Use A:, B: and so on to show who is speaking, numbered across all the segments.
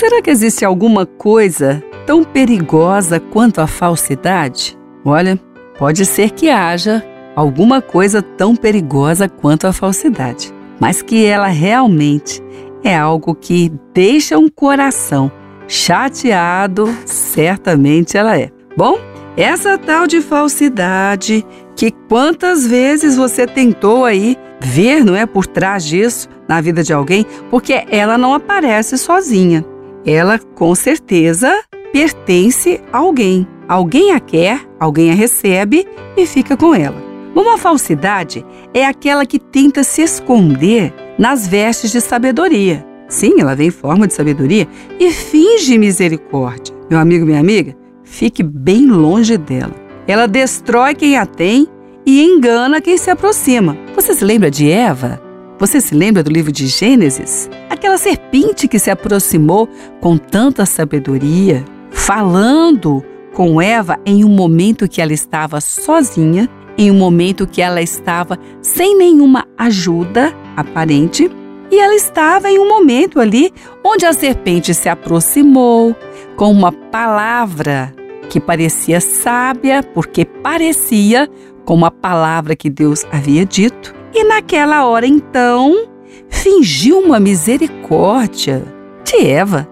A: será que existe alguma coisa tão perigosa quanto a falsidade? Olha, pode ser que haja alguma coisa tão perigosa quanto a falsidade, mas que ela realmente é algo que deixa um coração chateado, certamente ela é. Bom, essa tal de falsidade que quantas vezes você tentou aí ver, não é, por trás disso na vida de alguém, porque ela não aparece sozinha. Ela com certeza pertence a alguém. Alguém a quer, alguém a recebe e fica com ela. Uma falsidade é aquela que tenta se esconder nas vestes de sabedoria. Sim, ela vem em forma de sabedoria e finge misericórdia. Meu amigo, minha amiga, fique bem longe dela. Ela destrói quem a tem e engana quem se aproxima. Você se lembra de Eva? Você se lembra do livro de Gênesis? Aquela serpente que se aproximou com tanta sabedoria, falando com Eva em um momento que ela estava sozinha, em um momento que ela estava sem nenhuma ajuda aparente, e ela estava em um momento ali onde a serpente se aproximou com uma palavra que parecia sábia, porque parecia com uma palavra que Deus havia dito, e naquela hora então fingiu uma misericórdia de Eva,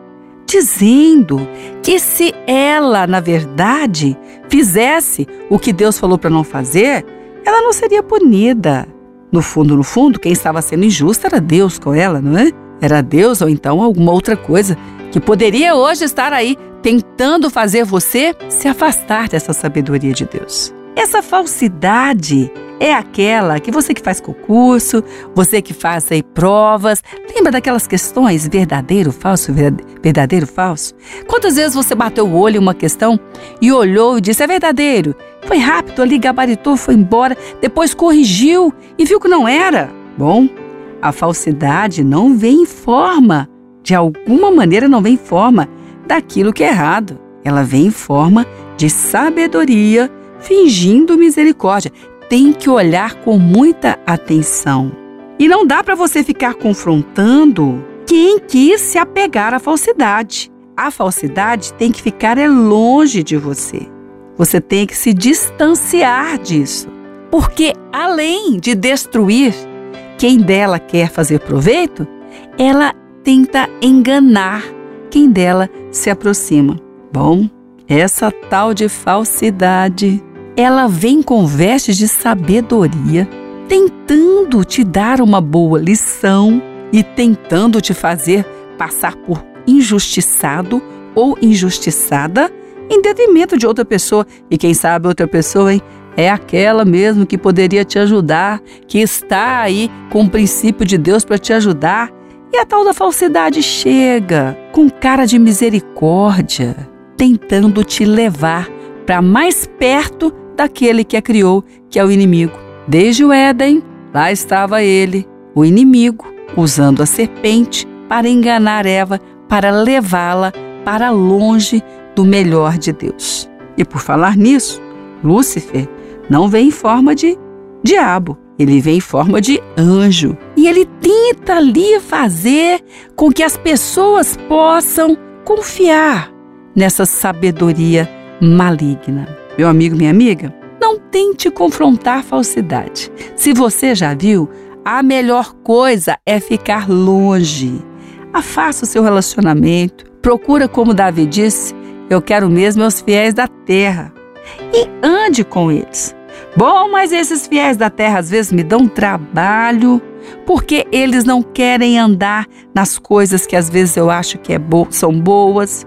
A: dizendo que se ela, na verdade, fizesse o que Deus falou para não fazer, ela não seria punida. No fundo, no fundo, quem estava sendo injusto era Deus com ela, não é? Era Deus ou então alguma outra coisa que poderia hoje estar aí tentando fazer você se afastar dessa sabedoria de Deus. Essa falsidade é aquela que você que faz concurso, você que faz aí provas, lembra daquelas questões verdadeiro, falso, verdadeiro, falso? Quantas vezes você bateu o olho em uma questão e olhou e disse é verdadeiro? Foi rápido ali, gabaritou, foi embora, depois corrigiu e viu que não era? Bom, a falsidade não vem em forma, de alguma maneira não vem em forma daquilo que é errado. Ela vem em forma de sabedoria, fingindo misericórdia tem que olhar com muita atenção. E não dá para você ficar confrontando quem quis se apegar à falsidade. A falsidade tem que ficar é longe de você. Você tem que se distanciar disso. Porque além de destruir quem dela quer fazer proveito, ela tenta enganar quem dela se aproxima. Bom, essa tal de falsidade ela vem com vestes de sabedoria, tentando te dar uma boa lição e tentando te fazer passar por injustiçado ou injustiçada em detrimento de outra pessoa. E quem sabe outra pessoa, hein? É aquela mesmo que poderia te ajudar, que está aí com o princípio de Deus para te ajudar. E a tal da falsidade chega com cara de misericórdia, tentando te levar para mais perto daquele que a criou, que é o inimigo. Desde o Éden, lá estava ele, o inimigo, usando a serpente para enganar Eva, para levá-la para longe do melhor de Deus. E por falar nisso, Lúcifer não vem em forma de diabo, ele vem em forma de anjo. E ele tenta ali fazer com que as pessoas possam confiar nessa sabedoria maligna. Meu amigo, minha amiga, não tente confrontar falsidade. Se você já viu, a melhor coisa é ficar longe. Afasta o seu relacionamento. Procura, como Davi disse, eu quero mesmo os fiéis da terra. E ande com eles. Bom, mas esses fiéis da terra às vezes me dão trabalho, porque eles não querem andar nas coisas que às vezes eu acho que é bo são boas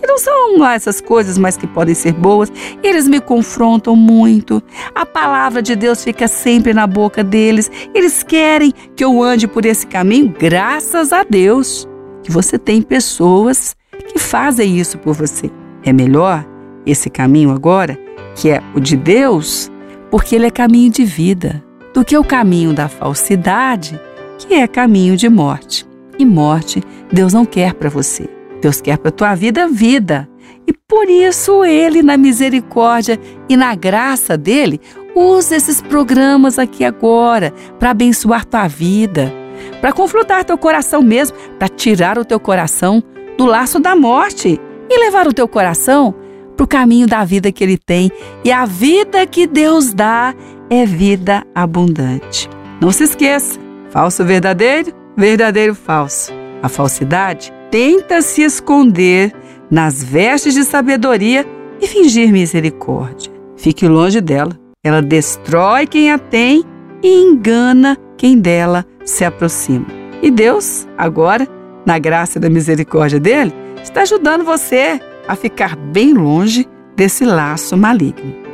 A: que não são lá essas coisas, mas que podem ser boas. Eles me confrontam muito. A palavra de Deus fica sempre na boca deles. Eles querem que eu ande por esse caminho, graças a Deus. Que você tem pessoas que fazem isso por você. É melhor esse caminho agora, que é o de Deus, porque ele é caminho de vida, do que o caminho da falsidade, que é caminho de morte. E morte Deus não quer para você. Deus quer para a tua vida vida. E por isso ele, na misericórdia e na graça dele, usa esses programas aqui agora para abençoar tua vida, para confrontar teu coração mesmo, para tirar o teu coração do laço da morte e levar o teu coração para o caminho da vida que ele tem. E a vida que Deus dá é vida abundante. Não se esqueça: falso verdadeiro, verdadeiro falso. A falsidade tenta se esconder nas vestes de sabedoria e fingir misericórdia. Fique longe dela. Ela destrói quem a tem e engana quem dela se aproxima. E Deus, agora, na graça da misericórdia dele, está ajudando você a ficar bem longe desse laço maligno.